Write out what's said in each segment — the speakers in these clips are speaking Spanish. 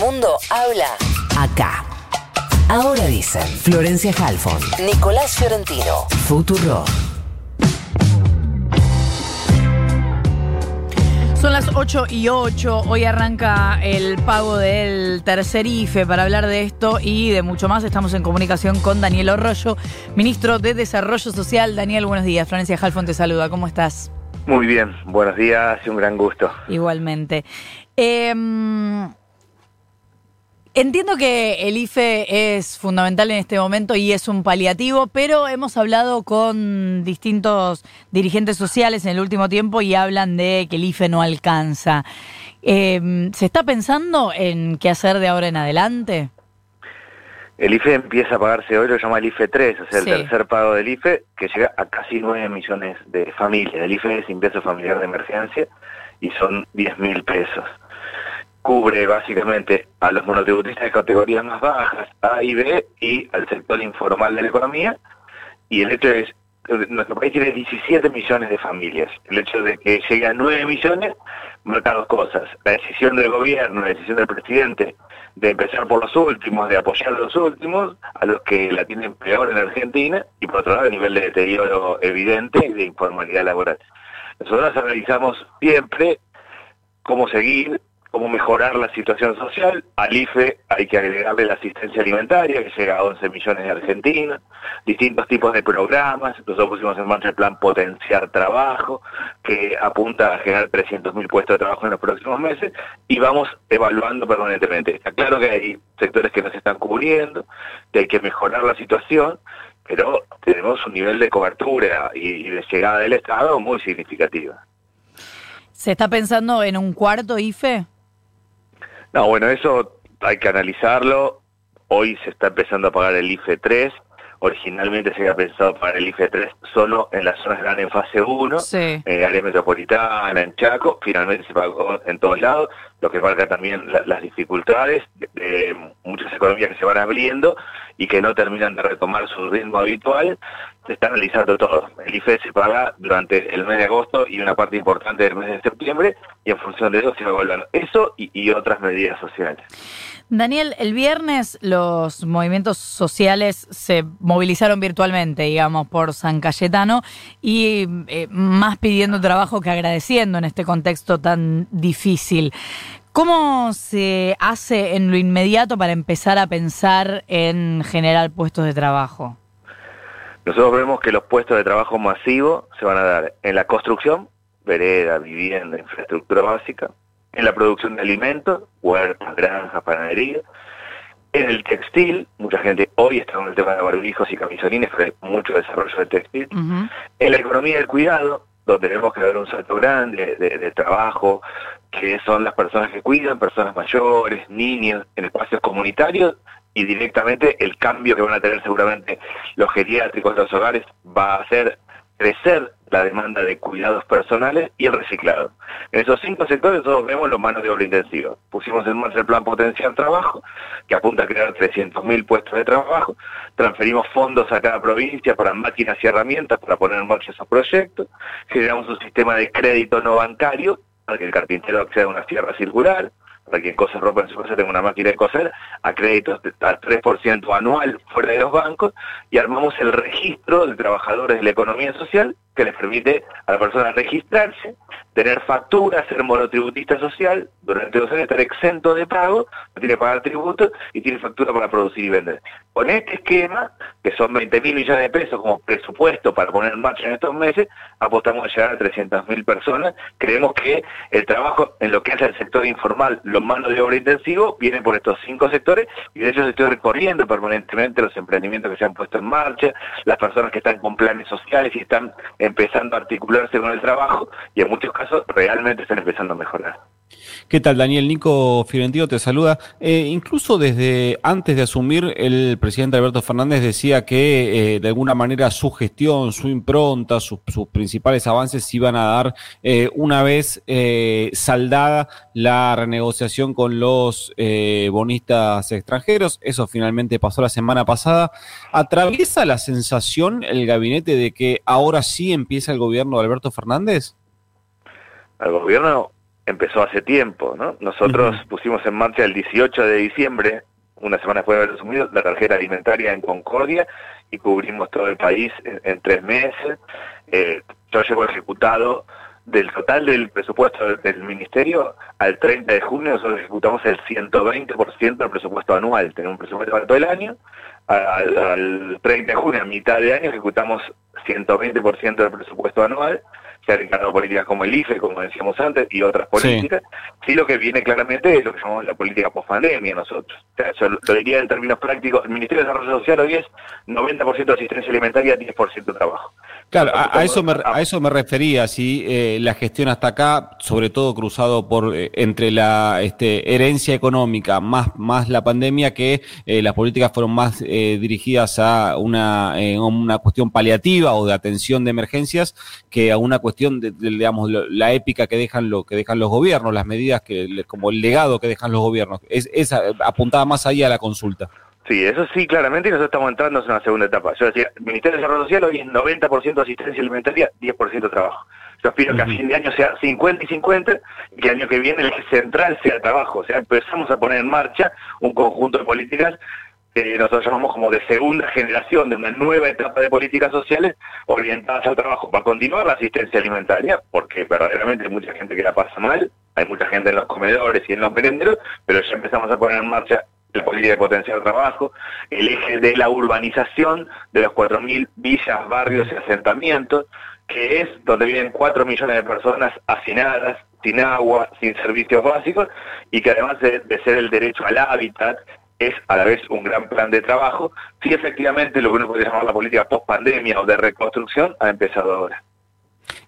mundo habla acá. Ahora dicen Florencia Halfon, Nicolás Fiorentino, Futuro. Son las 8 y 8. Hoy arranca el pago del tercer IFE. Para hablar de esto y de mucho más, estamos en comunicación con Daniel Arroyo, ministro de Desarrollo Social. Daniel, buenos días. Florencia Halfon te saluda. ¿Cómo estás? Muy bien, buenos días y un gran gusto. Igualmente. Em, entiendo que el IFE es fundamental en este momento y es un paliativo, pero hemos hablado con distintos dirigentes sociales en el último tiempo y hablan de que el IFE no alcanza. Em, ¿Se está pensando en qué hacer de ahora en adelante? El IFE empieza a pagarse hoy, lo llama el IFE 3, o sea, el Sí. tercer pago del IFE, que llega a casi 9 millones de familias. El IFE es ingreso familiar de emergencia y son 10 mil pesos. Cubre básicamente a los monotributistas de categorías más bajas, A y B, y al sector informal de la economía. Y el hecho es, nuestro país tiene 17 millones de familias. El hecho de que llegue a 9 millones marca dos cosas. La decisión del gobierno, la decisión del presidente de empezar por los últimos, de apoyar a los últimos, a los que la tienen peor en Argentina, y por otro lado el nivel de deterioro evidente y de informalidad laboral. Nosotros analizamos siempre cómo seguir, cómo mejorar la situación social. Al IFE hay que agregarle la asistencia alimentaria, que llega a 11 millones de argentinos, distintos tipos de programas. Nosotros pusimos en marcha el plan Potenciar Trabajo, que apunta a generar 300.000 puestos de trabajo en los próximos meses, y vamos evaluando permanentemente. Está claro que hay sectores que no se están cubriendo, que hay que mejorar la situación, pero tenemos un nivel de cobertura y de llegada del Estado muy significativa. ¿Se está pensando en un cuarto IFE? No, bueno, eso hay que analizarlo. Hoy se está empezando a pagar el IFE 3. Originalmente se había pensado pagar el IFE 3 solo en las zonas grandes en fase 1, Sí. en área metropolitana, en Chaco. Finalmente se pagó en todos lados, lo que marca también la- las dificultades de, muchas economías que se van abriendo y que no terminan de retomar su ritmo habitual. Se está analizando todo. El IFE se paga durante el mes de agosto y una parte importante del mes de septiembre y en función de eso se va evaluando eso y, y otras medidas sociales. Daniel, el viernes los movimientos sociales se movilizaron virtualmente, digamos, por San Cayetano y eh, más pidiendo trabajo que agradeciendo en este contexto tan difícil. ¿Cómo se hace en lo inmediato para empezar a pensar en generar puestos de trabajo? Nosotros vemos que los puestos de trabajo masivos se van a dar en la construcción, vereda, vivienda, infraestructura básica, en la producción de alimentos, huertas, granjas, panadería, en el textil, mucha gente hoy está con el tema de barbijos y camisolines, pero hay mucho desarrollo del textil, en la economía del cuidado, donde tenemos que ver un salto grande de, de trabajo, que son las personas que cuidan, personas mayores, niños, en espacios comunitarios, y directamente el cambio que van a tener seguramente los geriátricos los hogares va a hacer crecer la demanda de cuidados personales y el reciclado. En esos cinco sectores nosotros vemos los manos de obra intensiva. Pusimos en marcha el plan Potencial Trabajo, que apunta a crear 300.000 puestos de trabajo. Transferimos fondos a cada provincia para máquinas y herramientas para poner en marcha esos proyectos. Generamos un sistema de crédito no bancario para que el carpintero acceda a una sierra circular, para quien cose ropa en su casa tenga una máquina de coser, a créditos al 3% anual fuera de los bancos, y armamos el registro de trabajadores de la economía social que les permite a la persona registrarse, tener factura, ser monotributista social, durante dos años estar exento de pago, no tiene que pagar tributo y tiene factura para producir y vender. Con este esquema, que son 20 mil millones de pesos como presupuesto para poner en marcha en estos meses, apostamos a llegar a 300 mil personas. Creemos que el trabajo en lo que es el sector informal, los manos de obra intensivo, viene por estos cinco sectores y de ellos estoy recorriendo permanentemente los emprendimientos que se han puesto en marcha, las personas que están con planes sociales y están empezando a articularse con el trabajo y en muchos casos realmente están empezando a mejorar. ¿Qué tal, Daniel? Nico Fiorentino te saluda. Eh, incluso desde antes de asumir, el presidente Alberto Fernández decía que eh, de alguna manera su gestión, su impronta, sus, principales avances se iban a dar eh, una vez saldada la renegociación con los bonistas extranjeros. Eso finalmente pasó la semana pasada. ¿Atraviesa la sensación el gabinete de que ahora sí empieza el gobierno de Alberto Fernández? Al gobierno empezó hace tiempo, ¿no? Nosotros pusimos en marcha el 18 de diciembre, una semana después de haber asumido, la tarjeta alimentaria en Concordia y cubrimos todo el país en, tres meses. Eh, yo llevo ejecutado del total del presupuesto del ministerio, al 30 de junio nosotros ejecutamos el 120% del presupuesto anual. Tenemos un presupuesto para todo el año. Al, al 30 de junio, a mitad de año, ejecutamos 120% del presupuesto anual se han encargado políticas como el IFE, como decíamos antes, y otras políticas. Sí, lo que viene claramente es lo que llamamos la política post-pandemia nosotros. O sea, yo lo diría en términos prácticos, el Ministerio de Desarrollo Social hoy es 90% asistencia alimentaria, 10% trabajo. Claro, a, eso me, a eso me refería, sí, eh, la gestión hasta acá, sobre todo cruzado por eh, entre la este, herencia económica más, más la pandemia, que eh, las políticas fueron más dirigidas a una, una cuestión paliativa o de atención de emergencias que a una cuestión de, digamos, la épica que dejan, lo, que dejan los gobiernos, las medidas que, como el legado que dejan los gobiernos. Es, es apuntada más allá a la consulta. Sí, eso sí, claramente, y nosotros estamos entrando en una segunda etapa. Yo decía, el Ministerio de Desarrollo Social hoy es 90% asistencia alimentaria, 10% trabajo. Yo aspiro que a fin de año sea 50 y 50 y que el año que viene el eje central sea el trabajo. O sea, empezamos a poner en marcha un conjunto de políticas que nosotros llamamos como de segunda generación, de una nueva etapa de políticas sociales orientadas al trabajo. Para continuar la asistencia alimentaria, porque verdaderamente hay mucha gente que la pasa mal, hay mucha gente en los comedores y en los merenderos, pero ya empezamos a poner en marcha la política de potenciar trabajo, el eje de la urbanización de los 4.000 villas, barrios y asentamientos, que es donde viven 4 millones de personas hacinadas, sin agua, sin servicios básicos, y que además de, ser el derecho al hábitat, es a la vez un gran plan de trabajo, si efectivamente lo que uno podría llamar la política post-pandemia o de reconstrucción ha empezado ahora.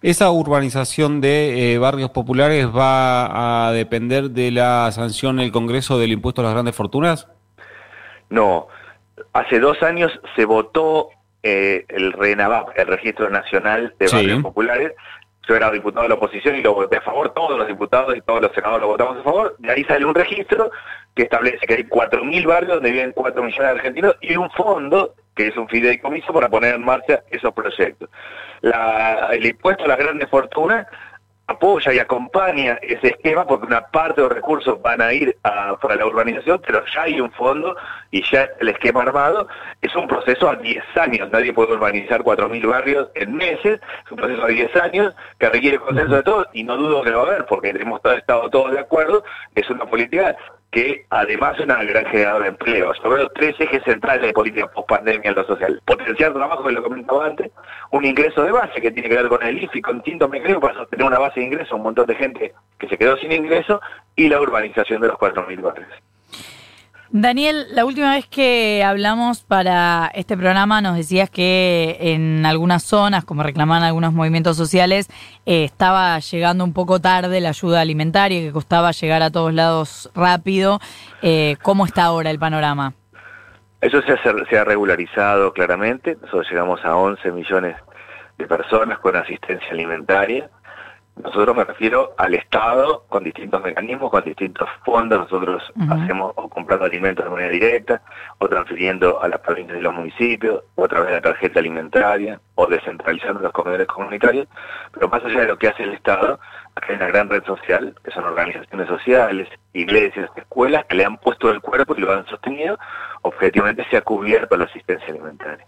¿Esa urbanización de eh, barrios populares va a depender de la sanción del Congreso del impuesto a las grandes fortunas? No. Hace dos años se votó eh, el RENAVAP, el Registro Nacional de Barrios Populares. Yo era diputado de la oposición y lo voté a favor, todos los diputados y todos los senadores lo votamos a favor. De ahí sale un registro que establece que hay 4.000 barrios donde viven 4 millones de argentinos y un fondo que es un fideicomiso para poner en marcha esos proyectos. el impuesto a las grandes fortunas apoya y acompaña ese esquema porque una parte de los recursos van a ir para la urbanización, pero ya hay un fondo y ya el esquema armado. Es un proceso a 10 años. Nadie puede urbanizar 4.000 barrios en meses, es un proceso a 10 años que requiere consenso de todos y no dudo que lo va a haber porque hemos estado todos de acuerdo, es una política que además es una gran generadora de empleo. Yo veo tres ejes centrales de política post-pandemia en lo social. Potenciar trabajo, que lo comentaba antes, un ingreso de base que tiene que ver con el IFI, con me creo, para sostener una base de ingreso, un montón de gente que se quedó sin ingreso, y la urbanización de los 4.000 barrios. Daniel, la última vez que hablamos para este programa nos decías que en algunas zonas, como reclamaban algunos movimientos sociales, eh, estaba llegando un poco tarde la ayuda alimentaria, que costaba llegar a todos lados rápido. Eh, ¿Cómo está ahora el panorama? Eso se ha, se ha regularizado claramente. Nosotros llegamos a 11 millones de personas con asistencia alimentaria. Nosotros me refiero al Estado con distintos mecanismos, con distintos fondos. Nosotros hacemos o comprando alimentos de manera directa, o transfiriendo a las provincias de los municipios, o a través de la tarjeta alimentaria, o descentralizando los comedores comunitarios. Pero más allá de lo que hace el Estado, acá hay una gran red social, que son organizaciones sociales, iglesias, escuelas, que le han puesto el cuerpo y lo han sostenido. Objetivamente se ha cubierto la asistencia alimentaria.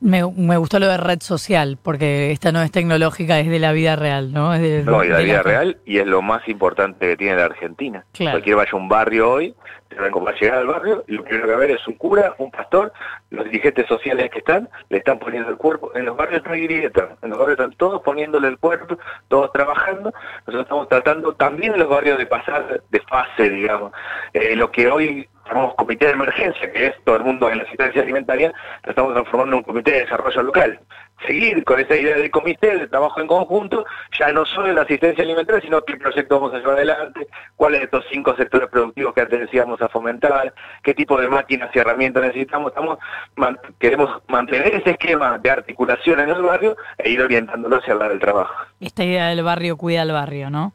Me, me, gustó lo de red social, porque esta no es tecnológica, es de la vida real, ¿no? Es de, no, y de la vida real, y es lo más importante que tiene la Argentina. Claro. Cualquiera vaya a un barrio hoy, va a llegar al barrio, y lo primero que va a ver es un cura, un pastor, los dirigentes sociales que están, le están poniendo el cuerpo. En los barrios no hay grieta, en los barrios están todos poniéndole el cuerpo, todos trabajando. Nosotros estamos tratando también en los barrios de pasar de fase, digamos. Eh, lo que hoy llamamos comité de emergencia, que es todo el mundo en la asistencia alimentaria, lo estamos transformando en un comité de desarrollo local. Seguir con esa idea de comité, de trabajo en conjunto, ya no solo en la asistencia alimentaria, sino qué proyecto vamos a llevar adelante, cuáles de estos cinco sectores productivos que antes decíamos a fomentar, qué tipo de máquinas y herramientas necesitamos. Estamos queremos mantener ese esquema de articulación en el barrio e ir orientándolo hacia el del trabajo. Esta idea del barrio cuida al barrio, ¿no?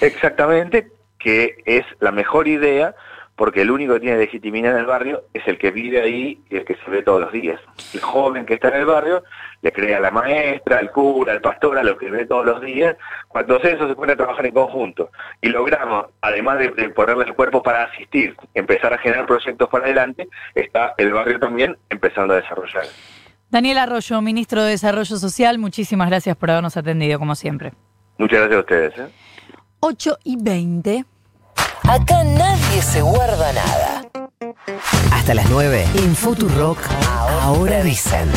Exactamente, que es la mejor idea porque el único que tiene legitimidad en el barrio es el que vive ahí y el que se ve todos los días. El joven que está en el barrio le crea a la maestra, al cura, al pastor, a lo que ve todos los días. Cuando eso se pone a trabajar en conjunto y logramos, además de, ponerle el cuerpo para asistir, empezar a generar proyectos para adelante, está el barrio también empezando a desarrollar. Daniel Arroyo, ministro de Desarrollo Social, muchísimas gracias por habernos atendido, como siempre. Muchas gracias a ustedes. 8 ¿eh? y 20. Acá nadie se guarda nada. Hasta las 9 en Futurock, ahora dicen.